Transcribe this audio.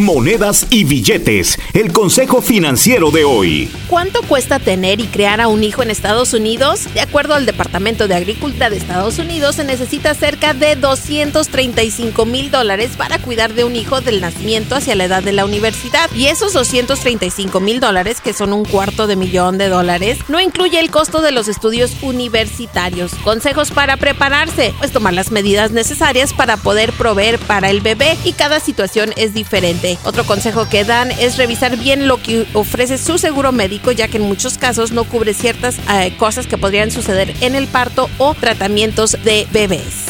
monedas y billetes. El consejo financiero de hoy. ¿Cuánto cuesta tener y crear a un hijo en Estados Unidos? De acuerdo al Departamento de Agricultura de Estados Unidos, se necesita cerca de 235 mil dólares para cuidar de un hijo del nacimiento hacia la edad de la universidad. Y esos 235 mil dólares, que son un cuarto de millón de dólares, no incluye el costo de los estudios universitarios. Consejos para prepararse, pues tomar las medidas necesarias para poder proveer para el bebé y cada situación es diferente. Otro consejo que dan es revisar bien lo que ofrece su seguro médico, ya que en muchos casos no cubre ciertas eh, cosas que podrían suceder en el parto o tratamientos de bebés.